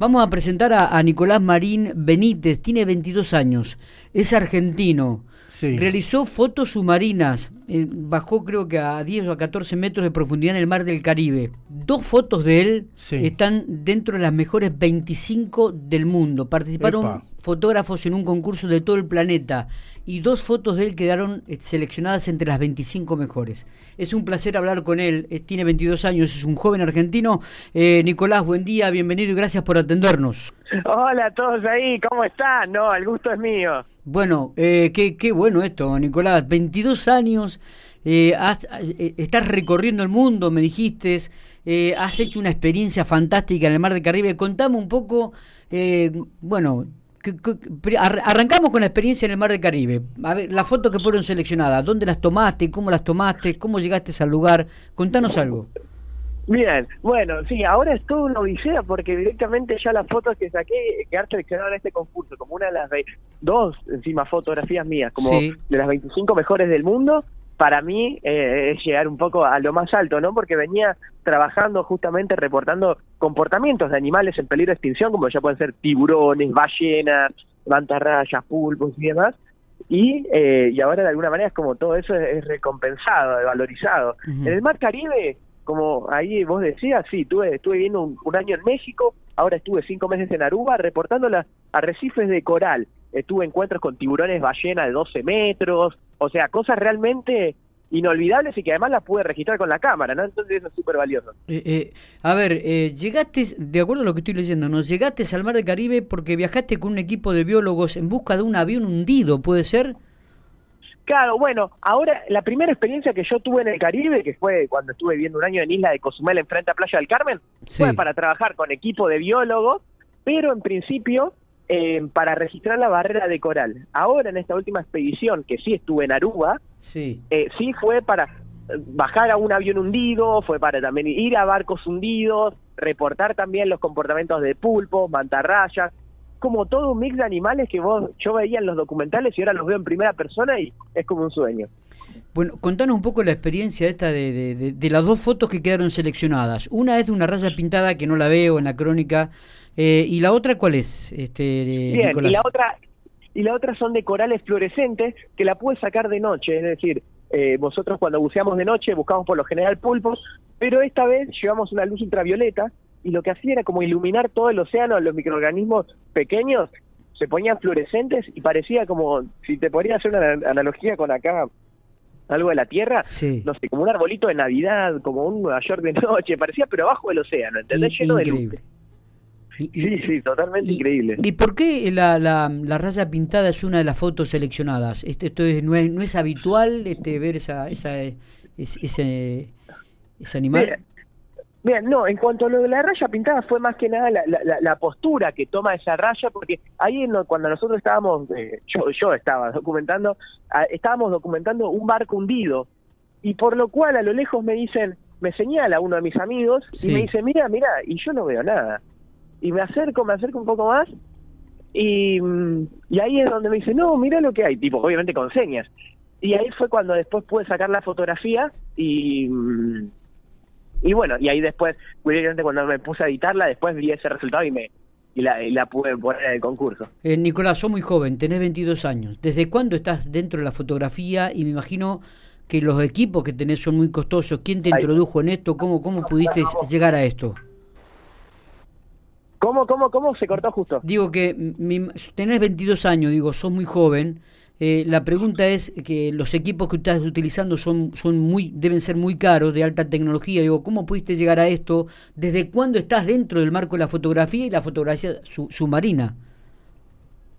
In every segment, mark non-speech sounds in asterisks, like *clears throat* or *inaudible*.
Vamos a presentar a, Nicolás Marín Benítez, tiene 22 años, es argentino. Realizó fotos submarinas, eh, bajó creo que a 10 o a 14 metros de profundidad en el mar del Caribe. Dos fotos de él están dentro de las mejores 25 del mundo. Participaron fotógrafos en un concurso de todo el planeta y dos fotos de él quedaron eh, seleccionadas entre las 25 mejores. Es un placer hablar con él, tiene 22 años, es un joven argentino. Eh, Nicolás, buen día, bienvenido y gracias por atendernos. Hola a todos ahí, ¿cómo están? No, el gusto es mío. Bueno, eh, qué, qué bueno esto, Nicolás, 22 años. Eh, estás recorriendo el mundo, me dijiste, has hecho una experiencia fantástica en el Mar de Caribe. Contame un poco, bueno, arrancamos con la experiencia en el Mar del Caribe. A ver, las fotos que fueron seleccionadas, ¿dónde las tomaste? ¿Cómo las tomaste? ¿Cómo llegaste al lugar? Contanos algo. Bien, bueno, sí, ahora es todo una odisea porque directamente ya las fotos que saqué quedaron seleccionadas en este concurso, como una de las dos encima fotografías mías, como de las 25 mejores del mundo, para mí eh, es llegar un poco a lo más alto, ¿no? Porque venía trabajando justamente reportando comportamientos de animales en peligro de extinción, como ya pueden ser tiburones, ballenas, mantarrayas, pulpos y demás. Y, eh, y ahora de alguna manera es como todo eso es, recompensado, valorizado. En el Mar Caribe, como ahí vos decías, sí, tuve, estuve viviendo un, año en México, ahora estuve cinco meses en Aruba reportando las arrecifes de coral tuve encuentros con tiburones ballena de 12 metros, o sea, cosas realmente inolvidables y que además las pude registrar con la cámara, ¿no? Entonces eso es súper valioso. Eh, eh, a ver, eh, llegaste, de acuerdo a lo que estoy leyendo, ¿no? Llegaste al Mar del Caribe porque viajaste con un equipo de biólogos en busca de un avión hundido, ¿puede ser? Claro, bueno, ahora la primera experiencia que yo tuve en el Caribe, que fue cuando estuve viviendo un año en Isla de Cozumel, enfrente a Playa del Carmen, fue para trabajar con equipo de biólogos, pero en principio eh, para registrar la barrera de coral. Ahora, en esta última expedición, que sí estuve en Aruba, sí, eh, sí fue para bajar a un avión hundido, fue para también ir a barcos hundidos, reportar también los comportamientos de pulpos, mantarrayas, como todo un mix de animales que vos yo veía en los documentales y ahora los veo en primera persona y es como un sueño. Bueno, contanos un poco la experiencia esta de, de, las dos fotos que quedaron seleccionadas. Una es de una raya pintada que no la veo en la crónica, eh, ¿Y la otra cuál es? Este, Bien, y la otra y la otra son de corales fluorescentes que la puedes sacar de noche, es decir, eh, vosotros cuando buceamos de noche buscamos por lo general pulpos, pero esta vez llevamos una luz ultravioleta y lo que hacía era como iluminar todo el océano, los microorganismos pequeños se ponían fluorescentes y parecía como, si te podría hacer una analogía con acá, algo de la Tierra, no sé, como un arbolito de Navidad, como un Nueva York de *laughs* noche, parecía pero abajo del océano, ¿entendés? Lleno de luz sí, sí, totalmente increíble. ¿Y por qué la, la, la, raya pintada es una de las fotos seleccionadas? Este, esto es, no, es, no es habitual este, ver esa, esa, ese, ese animal. Bien, no, en cuanto a lo de la raya pintada fue más que nada la, la, postura que toma esa raya, porque ahí cuando nosotros estábamos, eh, yo, yo estaba documentando, estábamos documentando un barco hundido, y por lo cual a lo lejos me dicen, me señala uno de mis amigos y me dice, mira, mira, y yo no veo nada. Y me acerco, me acerco un poco más y, y ahí es donde me dice, no, mira lo que hay, tipo, obviamente con señas. Y ahí fue cuando después pude sacar la fotografía y, y bueno, y ahí después, curiosamente cuando me puse a editarla, después vi ese resultado y me y la, la pude poner en el concurso. Eh, Nicolás, sos muy joven, tenés 22 años. ¿Desde cuándo estás dentro de la fotografía? Y me imagino que los equipos que tenés son muy costosos. ¿Quién te introdujo en esto? ¿Cómo, cómo pudiste llegar a esto? ¿Cómo, cómo, cómo se cortó justo? Digo que tenés 22 años, digo, sos muy joven. Eh, la pregunta es que los equipos que estás utilizando son, son muy, deben ser muy caros, de alta tecnología. Digo, ¿cómo pudiste llegar a esto? ¿Desde cuándo estás dentro del marco de la fotografía y la fotografía submarina?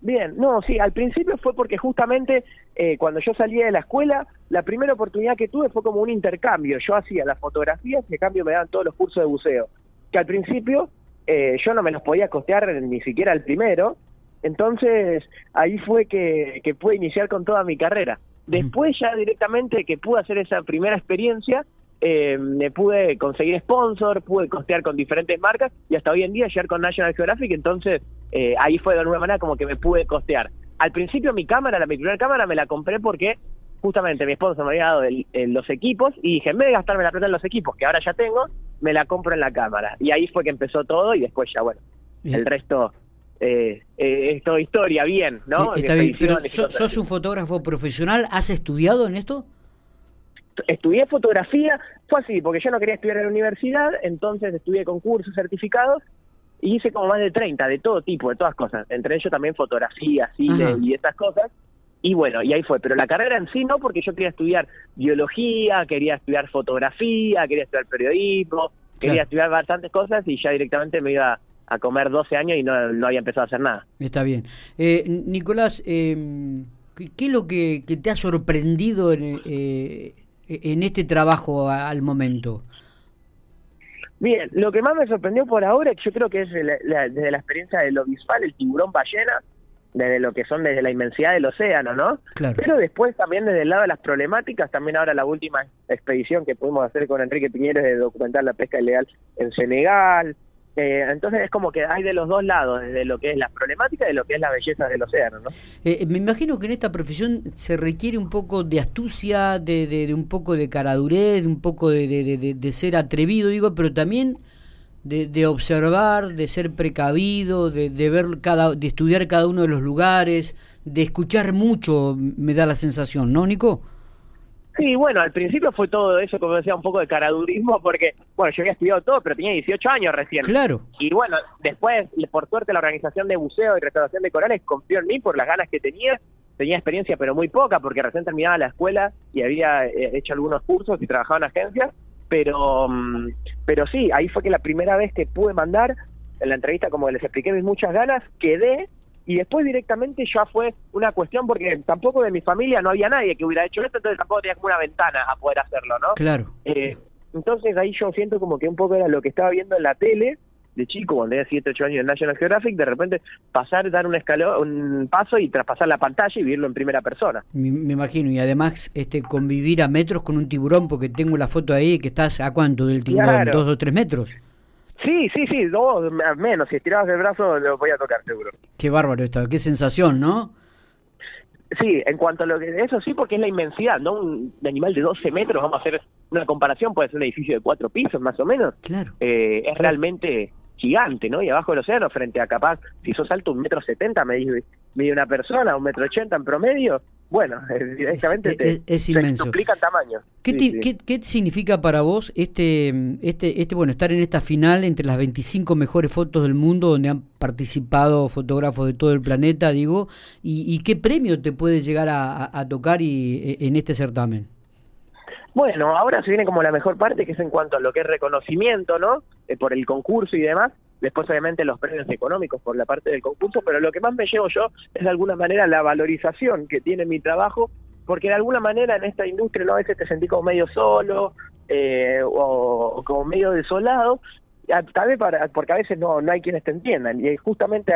Bien, no, sí, al principio fue porque justamente eh, cuando yo salía de la escuela, la primera oportunidad que tuve fue como un intercambio. Yo hacía las fotografías y a cambio me daban todos los cursos de buceo. Que al principio eh, yo no me los podía costear ni siquiera el primero, entonces ahí fue que, que pude iniciar con toda mi carrera. Después ya directamente que pude hacer esa primera experiencia, eh, me pude conseguir sponsor, pude costear con diferentes marcas y hasta hoy en día llegar con National Geographic, entonces eh, ahí fue de alguna manera como que me pude costear. Al principio mi cámara, la mi primera cámara me la compré porque justamente mi esposo me había dado los equipos y dije, en vez de gastarme la plata en los equipos, que ahora ya tengo, me la compro en la cámara. Y ahí fue que empezó todo y después ya, bueno, El resto eh, eh, es toda historia, bien, ¿no? Está bien, pero ¿sos un fotógrafo profesional? ¿Has estudiado en esto? Estudié fotografía, fue así, porque yo no quería estudiar en la universidad, entonces estudié concursos, certificados, y hice como más de 30, de todo tipo, de todas cosas, entre ellos también fotografía, cine y estas cosas, y bueno, y ahí fue, pero la carrera en sí no, porque yo quería estudiar biología, quería estudiar fotografía, quería estudiar periodismo, quería estudiar bastantes cosas y ya directamente me iba a comer 12 años y no, no había empezado a hacer nada. Está bien. Eh, Nicolás, eh, ¿qué es lo que, te ha sorprendido en, eh, en este trabajo al momento? Bien, lo que más me sorprendió por ahora, yo creo que es desde la experiencia de lo visual, el tiburón ballena, desde lo que son desde la inmensidad del océano, ¿no? Claro. Pero después también desde el lado de las problemáticas, también ahora la última expedición que pudimos hacer con Enrique Piñero de documentar la pesca ilegal en Senegal. Eh, entonces es como que hay de los dos lados, desde lo que es la problemática y de lo que es la belleza del océano, ¿no? Eh, me imagino que en esta profesión se requiere un poco de astucia, de, de, un poco de caradurez, de un poco de, de ser atrevido, digo, pero también de, de, observar, de ser precavido, de, de, ver cada, de estudiar cada uno de los lugares, de escuchar mucho, me da la sensación, ¿no, Nico? Sí, bueno, al principio fue todo eso, como decía, un poco de caradurismo, porque, bueno, yo había estudiado todo, pero tenía 18 años recién. Claro. Y bueno, después, por suerte, la organización de buceo y restauración de corales confió en mí por las ganas que tenía. Tenía experiencia, pero muy poca, porque recién terminaba la escuela y había eh, hecho algunos cursos y trabajaba en agencias pero, mm, pero sí, ahí fue que la primera vez que pude mandar, en la entrevista como les expliqué mis muchas ganas, quedé y después directamente ya fue una cuestión porque tampoco de mi familia no había nadie que hubiera hecho esto, entonces tampoco tenía como una ventana a poder hacerlo, ¿no? Claro. Eh, entonces ahí yo siento como que un poco era lo que estaba viendo en la tele de chico, cuando tenía 7, 8 años en National Geographic, de repente pasar, dar un, escalón, un paso y traspasar la pantalla y vivirlo en primera persona. Me, imagino, y además este convivir a metros con un tiburón, porque tengo la foto ahí que estás a cuánto del tiburón, dos o tres metros. Sí, sí, sí, dos menos. Si estirabas el brazo, lo voy a tocar seguro. Qué bárbaro esto, qué sensación, ¿no? Sí, en cuanto a lo que eso sí, porque es la inmensidad, ¿no? Un animal de 12 metros, vamos a hacer una comparación, puede ser un edificio de cuatro pisos más o menos. Claro. Eh, es realmente gigante, ¿no? Y abajo del océano, frente a capaz, si sos alto un metro setenta, me mide una persona, un metro ochenta en promedio, bueno, *laughs* directamente es, te, es, inmenso. duplica tamaño. ¿Qué, ¿qué, significa para vos este, este, este, bueno, estar en esta final entre las 25 mejores fotos del mundo donde han participado fotógrafos de todo el planeta, digo, y, qué premio te puede llegar a, tocar y, e, en este certamen? Bueno, ahora se viene como la mejor parte, que es en cuanto a lo que es reconocimiento, ¿no? Eh, por el concurso y demás. Después, obviamente, los premios económicos por la parte del concurso, pero lo que más me llevo yo es de alguna manera la valorización que tiene mi trabajo, porque de alguna manera en esta industria ¿no? a veces te sentí como medio solo eh, o, como medio desolado, tal vez para, porque a veces no, no hay quienes te entiendan. Y justamente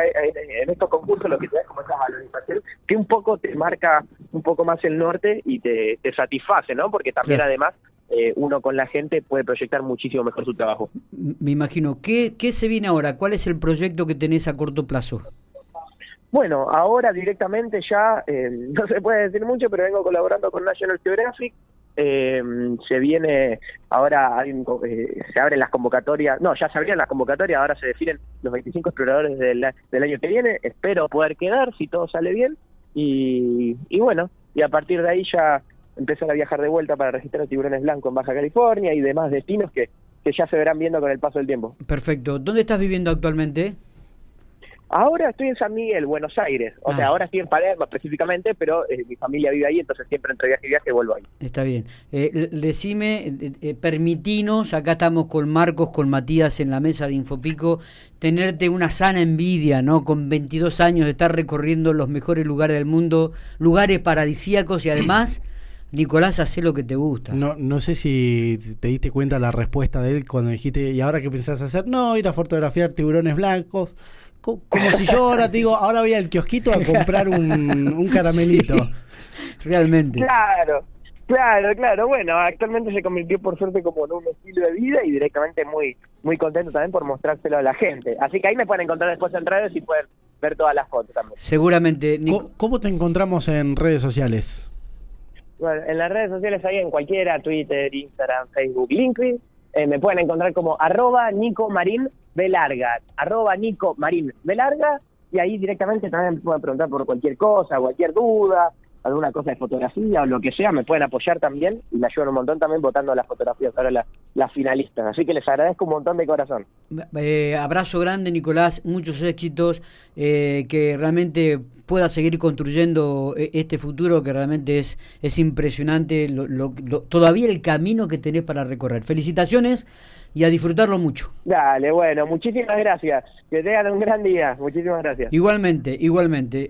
en estos concursos lo que te da es como esa valorización que un poco te marca un poco más el norte y te, te satisface, ¿no? Porque también además eh, uno con la gente puede proyectar muchísimo mejor su trabajo. Me imagino. ¿Qué, ¿Qué se viene ahora? ¿Cuál es el proyecto que tenés a corto plazo? Bueno, ahora directamente ya, eh, *laughs* no se puede decir mucho, pero vengo colaborando con National Geographic eh, se viene, ahora hay eh, se abren las convocatorias, no, ya se abrieron las convocatorias, ahora se definen los 25 exploradores del, del año que viene, espero poder quedar si todo sale bien y, y bueno, y a partir de ahí ya empezar a viajar de vuelta para registrar tiburones blancos en Baja California y demás destinos que, que ya se verán viendo con el paso del tiempo. Perfecto. ¿Dónde estás viviendo actualmente? Ahora estoy en San Miguel, Buenos Aires. O sea, ah. ahora estoy en Palermo específicamente, pero eh, mi familia vive ahí, entonces siempre entre viaje y viaje vuelvo ahí. Está bien. Eh, decime, eh, eh, permitinos, acá estamos con Marcos, con Matías en la mesa de Infopico, tenerte una sana envidia, ¿no? Con 22 años de estar recorriendo los mejores lugares del mundo, lugares paradisíacos y además... *clears throat* Nicolás, hace lo que te gusta. No, no sé si te diste cuenta la respuesta de él cuando dijiste, ¿y ahora qué pensás hacer? No, ir a fotografiar tiburones blancos como si yo ahora te digo, ahora voy al kiosquito a comprar un, *laughs* caramelito. realmente. Claro, claro, claro. Bueno, actualmente se convirtió por suerte como en un estilo de vida y directamente muy muy contento también por mostrárselo a la gente. Así que ahí me pueden encontrar después en redes y pueden ver todas las fotos también. Seguramente. ¿Cómo, te encontramos en redes sociales? Bueno, en las redes sociales ahí en cualquiera, Twitter, Instagram, Facebook, LinkedIn. eh, me pueden encontrar como arroba Nico Marín Velarga, arroba Nico Marín Velarga, y ahí directamente también me pueden preguntar por cualquier cosa, cualquier duda, alguna cosa de fotografía o lo que sea, me pueden apoyar también y me ayudan un montón también votando las fotografías para las finalistas. Así que les agradezco un montón de corazón. Eh, abrazo grande, Nicolás, muchos éxitos, eh, que realmente pueda seguir construyendo eh, este futuro que realmente es, es impresionante, todavía el camino que tenés para recorrer. Felicitaciones y a disfrutarlo mucho. Dale, bueno, muchísimas gracias. Que tengan un gran día. Muchísimas gracias. Igualmente, igualmente.